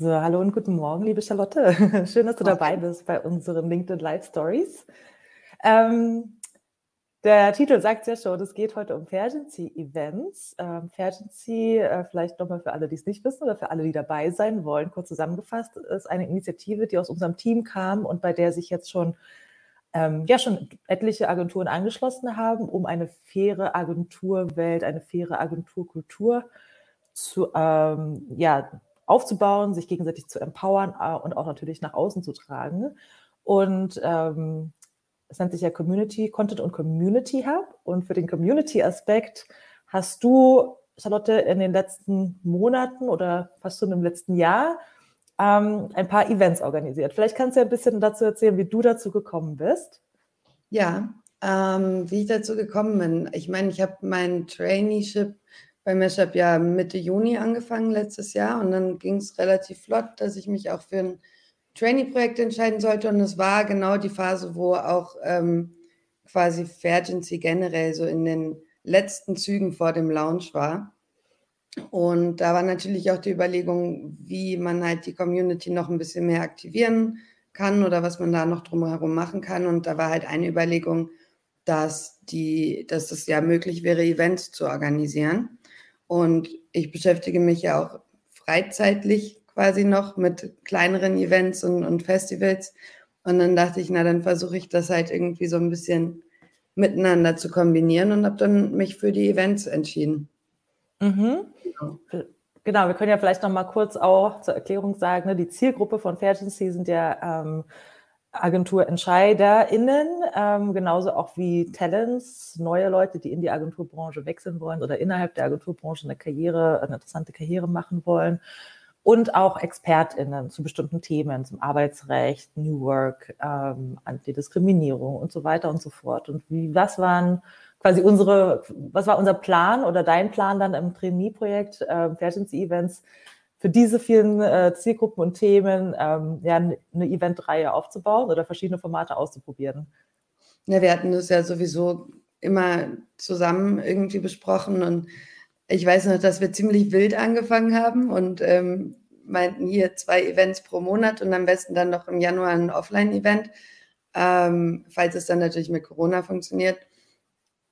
So, hallo und guten Morgen, liebe Charlotte. Schön, dass du dabei bist bei unseren LinkedIn Live Stories. Ähm, der Titel sagt ja schon, es geht heute um Fergency Events. Ähm, Fergency, äh, vielleicht nochmal für alle, die es nicht wissen oder für alle, die dabei sein wollen, kurz zusammengefasst, ist eine Initiative, die aus unserem Team kam und bei der sich jetzt schon ähm, ja schon etliche Agenturen angeschlossen haben, um eine faire Agenturwelt, eine faire Agenturkultur zu, ähm, ja, aufzubauen, sich gegenseitig zu empowern äh, und auch natürlich nach außen zu tragen. Und ähm, es nennt sich ja Community, Content und Community Hub. Und für den Community-Aspekt hast du, Charlotte, in den letzten Monaten oder fast schon im letzten Jahr ähm, ein paar Events organisiert. Vielleicht kannst du ja ein bisschen dazu erzählen, wie du dazu gekommen bist. Ja, ähm, wie ich dazu gekommen bin. Ich meine, ich habe mein Traineeship bei Meshup ja Mitte Juni angefangen letztes Jahr und dann ging es relativ flott, dass ich mich auch für ein Trainee-Projekt entscheiden sollte und es war genau die Phase, wo auch ähm, quasi Fergency generell so in den letzten Zügen vor dem Launch war. Und da war natürlich auch die Überlegung, wie man halt die Community noch ein bisschen mehr aktivieren kann oder was man da noch drumherum machen kann. Und da war halt eine Überlegung, dass, die, dass es ja möglich wäre, Events zu organisieren. Und ich beschäftige mich ja auch freizeitlich quasi noch mit kleineren Events und, und Festivals. Und dann dachte ich, na, dann versuche ich das halt irgendwie so ein bisschen miteinander zu kombinieren und habe dann mich für die Events entschieden. Mhm. Genau. wir können ja vielleicht noch mal kurz auch zur Erklärung sagen, ne, die Zielgruppe von Fergency sind ja ähm, AgenturentscheiderInnen, ähm, genauso auch wie Talents, neue Leute, die in die Agenturbranche wechseln wollen oder innerhalb der Agenturbranche eine Karriere, eine interessante Karriere machen wollen. Und auch ExpertInnen zu bestimmten Themen, zum Arbeitsrecht, New Work, ähm, Antidiskriminierung und so weiter und so fort. Und wie, was waren quasi unsere, was war unser Plan oder dein Plan dann im Trainee-Projekt, äh, Fergency Events, für diese vielen äh, Zielgruppen und Themen ähm, ja, eine Eventreihe aufzubauen oder verschiedene Formate auszuprobieren? Ja, wir hatten das ja sowieso immer zusammen irgendwie besprochen und ich weiß noch, dass wir ziemlich wild angefangen haben und ähm, meinten hier zwei Events pro Monat und am besten dann noch im Januar ein Offline-Event, ähm, falls es dann natürlich mit Corona funktioniert.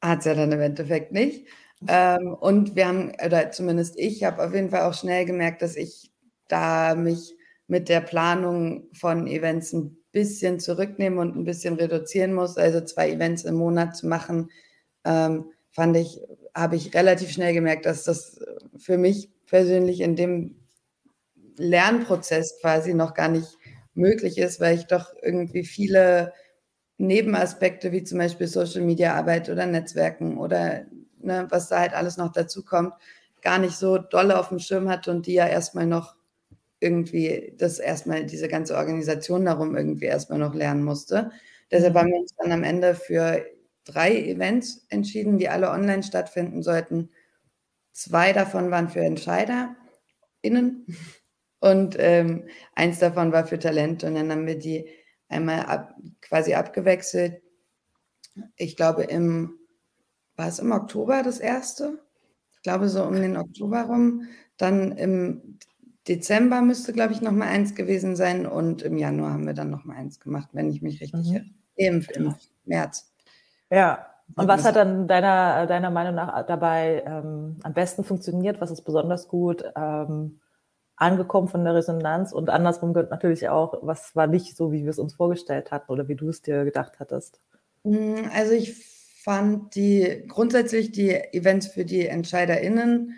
Hat es ja dann im Endeffekt nicht. Ähm, und wir haben, oder zumindest ich, habe auf jeden Fall auch schnell gemerkt, dass ich da mich mit der Planung von Events ein bisschen zurücknehmen und ein bisschen reduzieren muss. Also zwei Events im Monat zu machen, ähm, fand ich, habe ich relativ schnell gemerkt, dass das für mich persönlich in dem Lernprozess quasi noch gar nicht möglich ist, weil ich doch irgendwie viele Nebenaspekte wie zum Beispiel Social Media Arbeit oder Netzwerken oder ne, was da halt alles noch dazu kommt, gar nicht so dolle auf dem Schirm hatte und die ja erstmal noch irgendwie, das erstmal diese ganze Organisation darum irgendwie erstmal noch lernen musste. Deshalb haben wir uns dann am Ende für drei Events entschieden, die alle online stattfinden sollten. Zwei davon waren für EntscheiderInnen und ähm, eins davon war für Talente. Und dann haben wir die einmal ab, quasi abgewechselt. Ich glaube, im war es im Oktober das erste? Ich glaube, so um den Oktober rum. Dann im Dezember müsste, glaube ich, noch mal eins gewesen sein. Und im Januar haben wir dann noch mal eins gemacht, wenn ich mich richtig mhm. erinnere. Im, Im März. Ja, und was hat dann deiner, deiner Meinung nach dabei ähm, am besten funktioniert? Was ist besonders gut ähm, angekommen von der Resonanz? Und andersrum gehört natürlich auch, was war nicht so, wie wir es uns vorgestellt hatten oder wie du es dir gedacht hattest? Hm, also ich fand die grundsätzlich die Events für die EntscheiderInnen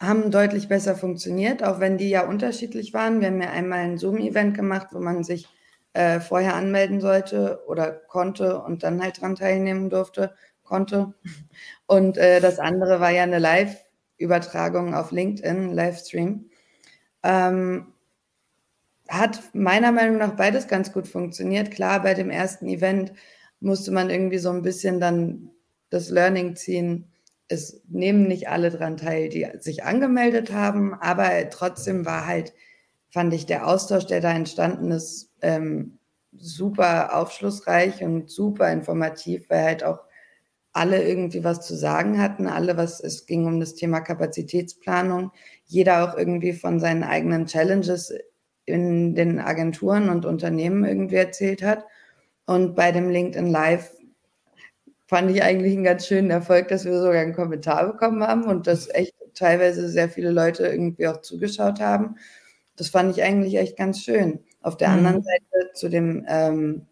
haben deutlich besser funktioniert, auch wenn die ja unterschiedlich waren. Wir haben ja einmal ein Zoom-Event gemacht, wo man sich äh, vorher anmelden sollte oder konnte und dann halt dran teilnehmen durfte, konnte. Und äh, das andere war ja eine Live-Übertragung auf LinkedIn, Livestream. Ähm, hat meiner Meinung nach beides ganz gut funktioniert. Klar, bei dem ersten Event musste man irgendwie so ein bisschen dann das Learning ziehen. Es nehmen nicht alle dran teil, die sich angemeldet haben, aber trotzdem war halt, fand ich, der Austausch, der da entstanden ist, ähm, super aufschlussreich und super informativ, weil halt auch alle irgendwie was zu sagen hatten, alle was, es ging um das Thema Kapazitätsplanung, jeder auch irgendwie von seinen eigenen Challenges in den Agenturen und Unternehmen irgendwie erzählt hat. Und bei dem LinkedIn Live fand ich eigentlich einen ganz schönen Erfolg, dass wir sogar einen Kommentar bekommen haben und dass echt teilweise sehr viele Leute irgendwie auch zugeschaut haben. Das fand ich eigentlich echt ganz schön. Auf der mhm. anderen Seite zu dem ähm,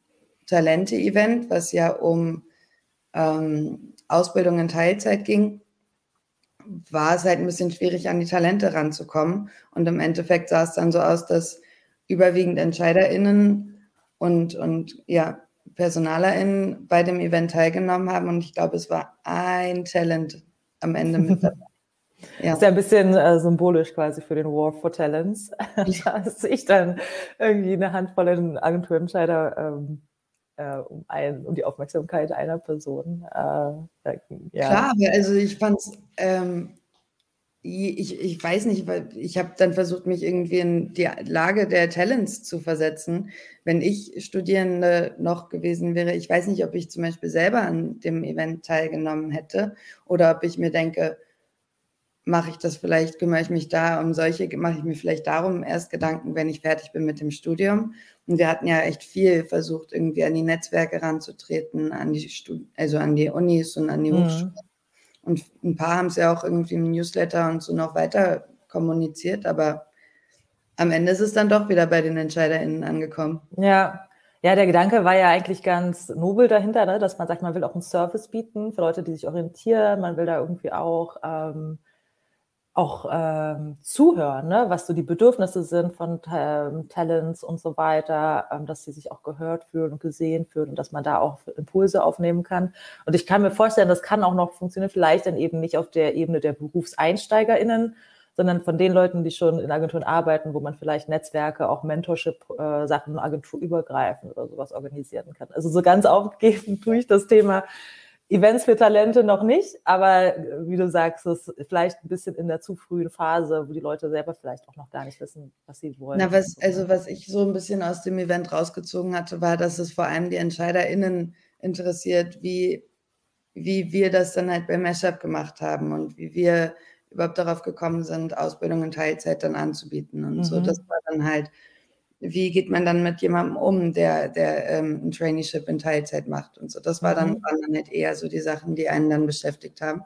Talente-Event, was ja um ähm, Ausbildung in Teilzeit ging, war es halt ein bisschen schwierig, an die Talente ranzukommen. Und im Endeffekt sah es dann so aus, dass überwiegend EntscheiderInnen und, und ja, PersonalerInnen bei dem Event teilgenommen haben. Und ich glaube, es war ein Talent am Ende mit dabei. Ja. Das ist ja ein bisschen äh, symbolisch quasi für den War for Talents, dass sich dann irgendwie eine Handvoll Agenturentscheider ähm, äh, um, ein, um die Aufmerksamkeit einer Person. Äh, ja. Klar, also ich fand es, ähm, ich, ich weiß nicht, weil ich habe dann versucht, mich irgendwie in die Lage der Talents zu versetzen. Wenn ich Studierende noch gewesen wäre, ich weiß nicht, ob ich zum Beispiel selber an dem Event teilgenommen hätte oder ob ich mir denke, mache ich das vielleicht, kümmere ich mich da um solche, mache ich mir vielleicht darum erst Gedanken, wenn ich fertig bin mit dem Studium. Und wir hatten ja echt viel versucht, irgendwie an die Netzwerke ranzutreten, an die Stud also an die Unis und an die mhm. Hochschulen. Und ein paar haben es ja auch irgendwie im Newsletter und so noch weiter kommuniziert, aber am Ende ist es dann doch wieder bei den EntscheiderInnen angekommen. Ja, ja, der Gedanke war ja eigentlich ganz nobel dahinter, ne? dass man sagt, man will auch einen Service bieten für Leute, die sich orientieren. Man will da irgendwie auch ähm, auch ähm, zuhören, ne? was so die Bedürfnisse sind von ähm, Talents und so weiter, ähm, dass sie sich auch gehört fühlen und gesehen fühlen und dass man da auch Impulse aufnehmen kann. Und ich kann mir vorstellen, das kann auch noch funktionieren, vielleicht dann eben nicht auf der Ebene der BerufseinsteigerInnen, sondern von den Leuten, die schon in Agenturen arbeiten, wo man vielleicht Netzwerke, auch Mentorship-Sachen, äh, agenturübergreifend oder sowas organisieren kann. Also so ganz aufgegeben tue ich das Thema Events für Talente noch nicht, aber äh, wie du sagst, es ist vielleicht ein bisschen in der zu frühen Phase, wo die Leute selber vielleicht auch noch gar nicht wissen, was sie wollen. Na, was, also was ich so ein bisschen aus dem Event rausgezogen hatte, war, dass es vor allem die EntscheiderInnen interessiert, wie, wie wir das dann halt bei Mashup gemacht haben und wie wir überhaupt darauf gekommen sind, Ausbildung in Teilzeit dann anzubieten und mhm. so. Das war dann halt wie geht man dann mit jemandem um, der, der ähm, ein Traineeship in Teilzeit macht und so. Das war dann, mhm. waren dann halt eher so die Sachen, die einen dann beschäftigt haben.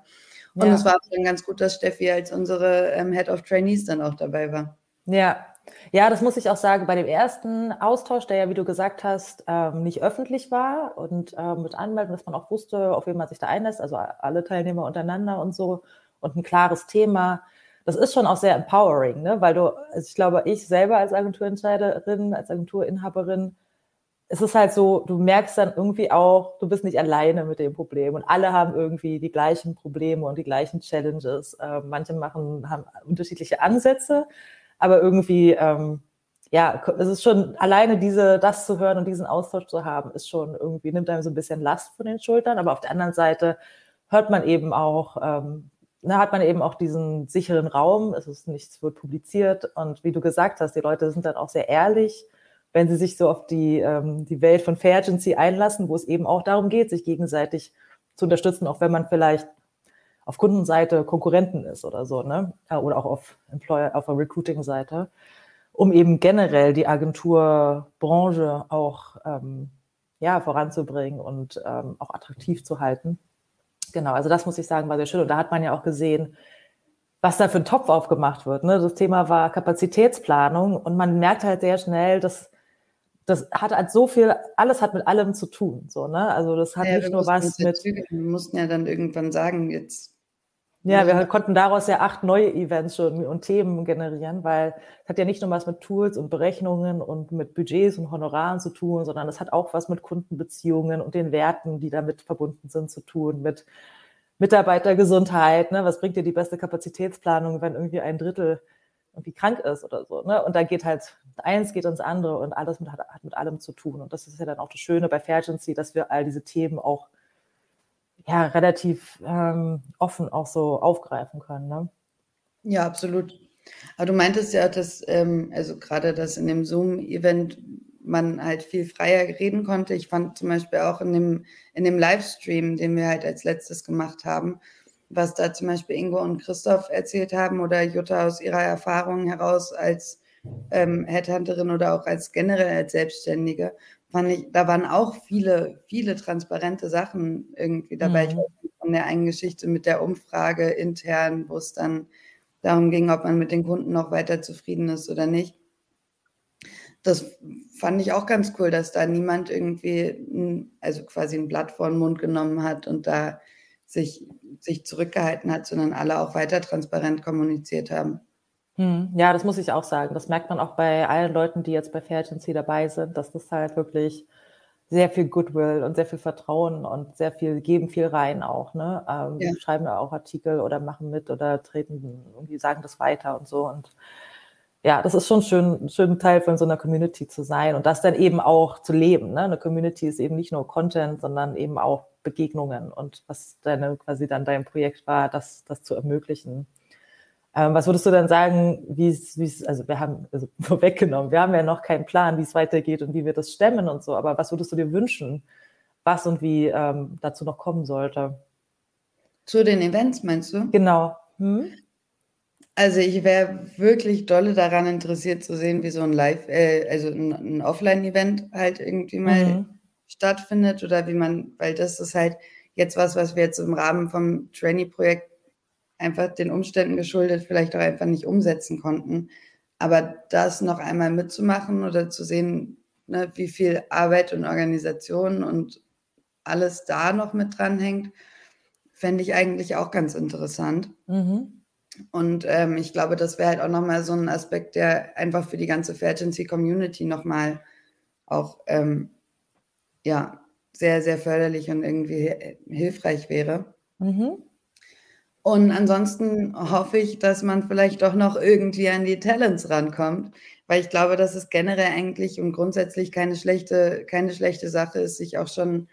Und ja. es war dann ganz gut, dass Steffi als unsere ähm, Head of Trainees dann auch dabei war. Ja, ja, das muss ich auch sagen. Bei dem ersten Austausch, der ja, wie du gesagt hast, ähm, nicht öffentlich war und ähm, mit Anmeldung, dass man auch wusste, auf wen man sich da einlässt, also alle Teilnehmer untereinander und so und ein klares Thema das ist schon auch sehr empowering, ne? weil du, also ich glaube, ich selber als Agenturentscheiderin, als Agenturinhaberin, es ist halt so, du merkst dann irgendwie auch, du bist nicht alleine mit dem Problem und alle haben irgendwie die gleichen Probleme und die gleichen Challenges. Äh, manche machen, haben unterschiedliche Ansätze, aber irgendwie, ähm, ja, es ist schon alleine diese, das zu hören und diesen Austausch zu haben, ist schon irgendwie, nimmt einem so ein bisschen Last von den Schultern, aber auf der anderen Seite hört man eben auch, ähm, da hat man eben auch diesen sicheren Raum, es ist nichts wird publiziert und wie du gesagt hast, die Leute sind dann auch sehr ehrlich, wenn sie sich so auf die, ähm, die Welt von Fairgency einlassen, wo es eben auch darum geht, sich gegenseitig zu unterstützen, auch wenn man vielleicht auf Kundenseite Konkurrenten ist oder so, ne? Äh, oder auch auf Employer, auf der Recruiting-Seite, um eben generell die Agenturbranche auch ähm, ja, voranzubringen und ähm, auch attraktiv zu halten. Genau, also das muss ich sagen, war sehr schön. Und da hat man ja auch gesehen, was da für ein Topf aufgemacht wird. Ne? Das Thema war Kapazitätsplanung und man merkt halt sehr schnell, dass das hat halt so viel, alles hat mit allem zu tun. So, ne? Also das hat ja, nicht nur was mit. Wir mussten ja dann irgendwann sagen, jetzt ja, wir konnten daraus ja acht neue Events schon und Themen generieren, weil es hat ja nicht nur was mit Tools und Berechnungen und mit Budgets und Honoraren zu tun, sondern es hat auch was mit Kundenbeziehungen und den Werten, die damit verbunden sind, zu tun, mit Mitarbeitergesundheit. Ne? Was bringt dir die beste Kapazitätsplanung, wenn irgendwie ein Drittel irgendwie krank ist oder so? Ne? Und da geht halt eins geht ins andere und alles mit, hat, hat mit allem zu tun. Und das ist ja dann auch das Schöne bei Fairgency, dass wir all diese Themen auch ja, relativ ähm, offen auch so aufgreifen können. Ne? Ja, absolut. Aber du meintest ja, dass, ähm, also gerade das in dem Zoom-Event man halt viel freier reden konnte. Ich fand zum Beispiel auch in dem, in dem Livestream, den wir halt als letztes gemacht haben, was da zum Beispiel Ingo und Christoph erzählt haben oder Jutta aus ihrer Erfahrung heraus als ähm, Headhunterin oder auch als generell als Selbstständige, fand ich, da waren auch viele, viele transparente Sachen irgendwie dabei. Mhm. Ich von der einen Geschichte mit der Umfrage intern, wo es dann darum ging, ob man mit den Kunden noch weiter zufrieden ist oder nicht. Das fand ich auch ganz cool, dass da niemand irgendwie, also quasi ein Blatt vor den Mund genommen hat und da sich, sich zurückgehalten hat, sondern alle auch weiter transparent kommuniziert haben. Hm, ja, das muss ich auch sagen. Das merkt man auch bei allen Leuten, die jetzt bei Fairgency dabei sind, dass das halt wirklich sehr viel Goodwill und sehr viel Vertrauen und sehr viel geben viel rein auch. Ne? Ähm, ja. Schreiben auch Artikel oder machen mit oder treten irgendwie sagen das weiter und so. Und ja, das ist schon schön, schön Teil von so einer Community zu sein und das dann eben auch zu leben. Ne? Eine Community ist eben nicht nur Content, sondern eben auch Begegnungen und was deine quasi dann dein Projekt war, das, das zu ermöglichen. Ähm, was würdest du dann sagen, wie es, also wir haben also vorweggenommen, wir haben ja noch keinen Plan, wie es weitergeht und wie wir das stemmen und so, aber was würdest du dir wünschen, was und wie ähm, dazu noch kommen sollte? Zu den Events meinst du? Genau. Hm? Also ich wäre wirklich dolle daran interessiert zu sehen, wie so ein Live, äh, also ein, ein Offline-Event halt irgendwie mal mhm. stattfindet oder wie man, weil das ist halt jetzt was, was wir jetzt im Rahmen vom Trainee-Projekt einfach den Umständen geschuldet vielleicht auch einfach nicht umsetzen konnten. Aber das noch einmal mitzumachen oder zu sehen, ne, wie viel Arbeit und Organisation und alles da noch mit dranhängt, fände ich eigentlich auch ganz interessant. Mhm. Und ähm, ich glaube, das wäre halt auch nochmal so ein Aspekt, der einfach für die ganze Fairgency Community auch ähm, ja, sehr, sehr förderlich und irgendwie hilfreich wäre. Mhm. Und ansonsten hoffe ich, dass man vielleicht doch noch irgendwie an die Talents rankommt, weil ich glaube, dass es generell eigentlich und grundsätzlich keine schlechte, keine schlechte Sache ist, sich auch schon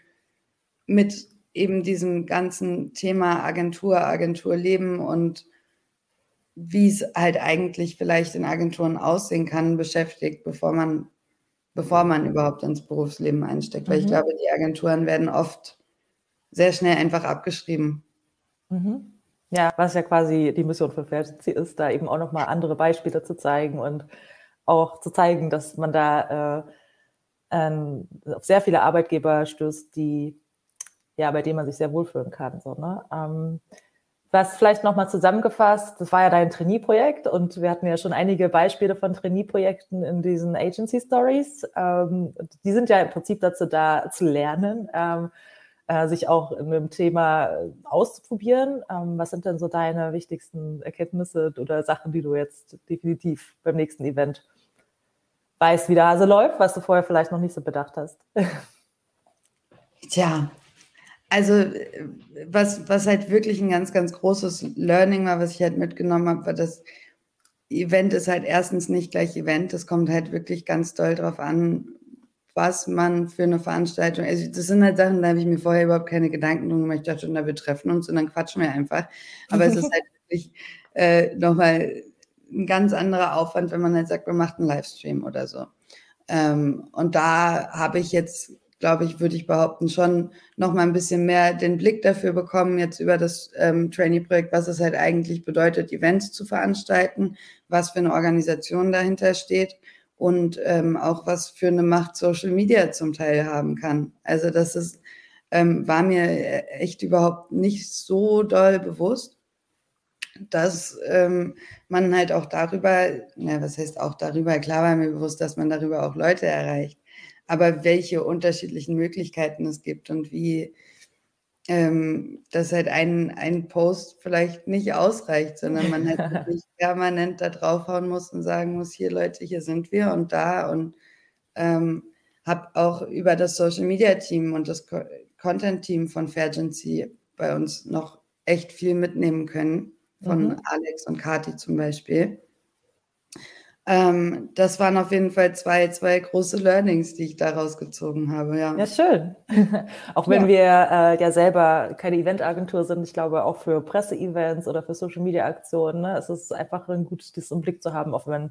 mit eben diesem ganzen Thema Agentur, Agenturleben und wie es halt eigentlich vielleicht in Agenturen aussehen kann, beschäftigt, bevor man, bevor man überhaupt ins Berufsleben einsteckt. Mhm. Weil ich mhm. glaube, die Agenturen werden oft sehr schnell einfach abgeschrieben. Mhm. Ja, was ja quasi die Mission von Fantasy ist, da eben auch nochmal andere Beispiele zu zeigen und auch zu zeigen, dass man da äh, ähm, auf sehr viele Arbeitgeber stößt, die ja, bei denen man sich sehr wohlfühlen kann. So, ne? Ähm, was vielleicht nochmal zusammengefasst, das war ja dein Trainee-Projekt und wir hatten ja schon einige Beispiele von Trainee-Projekten in diesen Agency Stories. Ähm, die sind ja im Prinzip dazu da, zu lernen. Ähm, äh, sich auch in einem Thema äh, auszuprobieren. Ähm, was sind denn so deine wichtigsten Erkenntnisse oder Sachen, die du jetzt definitiv beim nächsten Event weißt, wie der Hase läuft, was du vorher vielleicht noch nicht so bedacht hast? Tja, also was, was halt wirklich ein ganz, ganz großes Learning war, was ich halt mitgenommen habe, war, dass Event ist halt erstens nicht gleich Event. Es kommt halt wirklich ganz doll drauf an, was man für eine Veranstaltung, also das sind halt Sachen, da habe ich mir vorher überhaupt keine Gedanken drum gemacht. Ich dachte, na, wir treffen uns und dann quatschen wir einfach. Aber es ist halt wirklich äh, nochmal ein ganz anderer Aufwand, wenn man halt sagt, man macht einen Livestream oder so. Ähm, und da habe ich jetzt, glaube ich, würde ich behaupten, schon nochmal ein bisschen mehr den Blick dafür bekommen, jetzt über das ähm, Trainee-Projekt, was es halt eigentlich bedeutet, Events zu veranstalten, was für eine Organisation dahinter steht und ähm, auch was für eine Macht Social Media zum Teil haben kann. Also das ist, ähm, war mir echt überhaupt nicht so doll bewusst, dass ähm, man halt auch darüber, ja, was heißt auch darüber, klar war mir bewusst, dass man darüber auch Leute erreicht, aber welche unterschiedlichen Möglichkeiten es gibt und wie ähm, dass halt ein, ein Post vielleicht nicht ausreicht, sondern man halt wirklich permanent da draufhauen muss und sagen muss, hier Leute, hier sind wir und da und ähm, habe auch über das Social Media Team und das Co Content Team von Fairgency bei uns noch echt viel mitnehmen können, von mhm. Alex und Kati zum Beispiel. Ähm, das waren auf jeden Fall zwei, zwei große Learnings, die ich daraus gezogen habe. Ja, ja schön. auch wenn ja. wir äh, ja selber keine Eventagentur sind, ich glaube auch für Presseevents oder für Social Media Aktionen, ne, es ist einfach ein gutes, das im Blick zu haben, auch wenn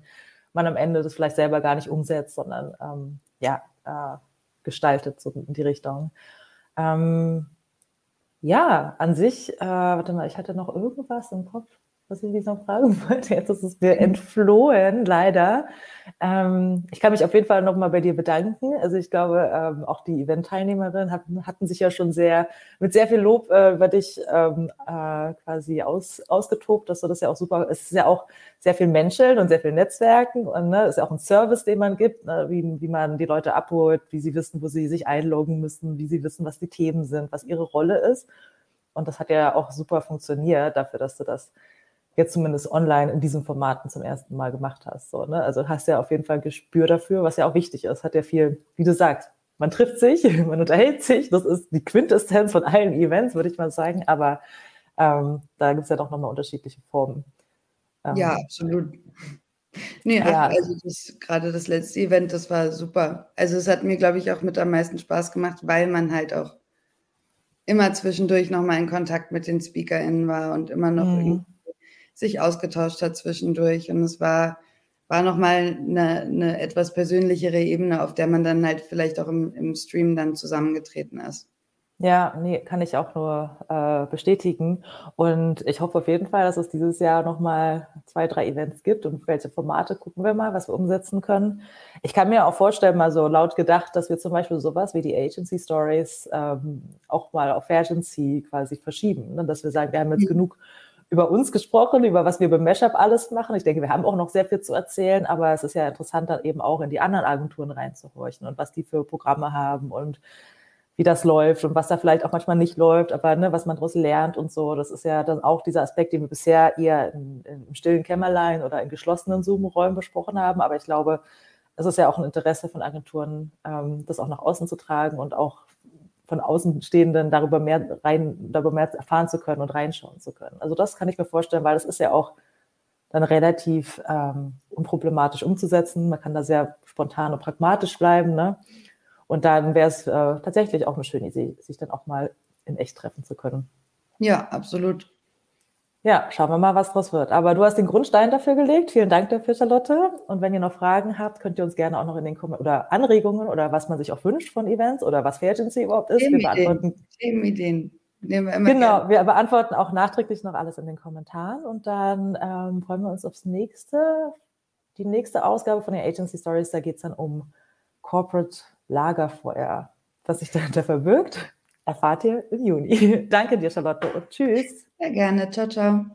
man am Ende das vielleicht selber gar nicht umsetzt, sondern ähm, ja, äh, gestaltet so in die Richtung. Ähm, ja, an sich, äh, warte mal, ich hatte noch irgendwas im Kopf was ich dich noch fragen wollte. Jetzt ist es mir entflohen, leider. Ähm, ich kann mich auf jeden Fall nochmal bei dir bedanken. Also ich glaube, ähm, auch die Event-Teilnehmerinnen hatten, hatten, sich ja schon sehr mit sehr viel Lob äh, über dich ähm, äh, quasi aus, ausgetobt, dass du das ja auch super. Es ist ja auch sehr viel Menscheln und sehr viel Netzwerken und ne, ist ja auch ein Service, den man gibt, ne, wie, wie man die Leute abholt, wie sie wissen, wo sie sich einloggen müssen, wie sie wissen, was die Themen sind, was ihre Rolle ist. Und das hat ja auch super funktioniert dafür, dass du das jetzt zumindest online in diesen Formaten zum ersten Mal gemacht hast. So, ne? Also hast ja auf jeden Fall ein Gespür dafür, was ja auch wichtig ist. Hat ja viel, wie du sagst, man trifft sich, man unterhält sich. Das ist die Quintessenz von allen Events, würde ich mal sagen. Aber ähm, da gibt es ja doch nochmal unterschiedliche Formen. Ähm, ja, absolut. Nee, ja. also das, gerade das letzte Event, das war super. Also es hat mir, glaube ich, auch mit am meisten Spaß gemacht, weil man halt auch immer zwischendurch nochmal in Kontakt mit den SpeakerInnen war und immer noch mhm sich ausgetauscht hat zwischendurch. Und es war, war nochmal eine, eine etwas persönlichere Ebene, auf der man dann halt vielleicht auch im, im Stream dann zusammengetreten ist. Ja, nee, kann ich auch nur äh, bestätigen. Und ich hoffe auf jeden Fall, dass es dieses Jahr nochmal zwei, drei Events gibt und welche Formate gucken wir mal, was wir umsetzen können. Ich kann mir auch vorstellen, mal so laut gedacht, dass wir zum Beispiel sowas wie die Agency Stories ähm, auch mal auf Agency quasi verschieben. Ne? Dass wir sagen, wir haben jetzt mhm. genug über uns gesprochen, über was wir beim Mashup alles machen. Ich denke, wir haben auch noch sehr viel zu erzählen, aber es ist ja interessant, dann eben auch in die anderen Agenturen reinzuhorchen und was die für Programme haben und wie das läuft und was da vielleicht auch manchmal nicht läuft, aber ne, was man daraus lernt und so. Das ist ja dann auch dieser Aspekt, den wir bisher eher in, in, im stillen Kämmerlein oder in geschlossenen Zoom-Räumen besprochen haben. Aber ich glaube, es ist ja auch ein Interesse von Agenturen, ähm, das auch nach außen zu tragen und auch von Außenstehenden darüber mehr rein, darüber mehr erfahren zu können und reinschauen zu können. Also das kann ich mir vorstellen, weil das ist ja auch dann relativ ähm, unproblematisch umzusetzen. Man kann da sehr spontan und pragmatisch bleiben. Ne? Und dann wäre es äh, tatsächlich auch eine schöne Idee, sich dann auch mal in echt treffen zu können. Ja, absolut. Ja, schauen wir mal, was draus wird. Aber du hast den Grundstein dafür gelegt. Vielen Dank dafür, Charlotte. Und wenn ihr noch Fragen habt, könnt ihr uns gerne auch noch in den Kommentaren oder Anregungen oder was man sich auch wünscht von Events oder was Fairgency überhaupt ist. Wir beantworten Themenideen. Nehmen wir immer genau, gerne. wir beantworten auch nachträglich noch alles in den Kommentaren und dann ähm, freuen wir uns aufs nächste, die nächste Ausgabe von den Agency Stories. Da geht es dann um Corporate Lagerfeuer. Was sich dahinter verbirgt, erfahrt ihr im Juni. Danke dir, Charlotte, und tschüss. Sehr gerne. Ciao, ciao.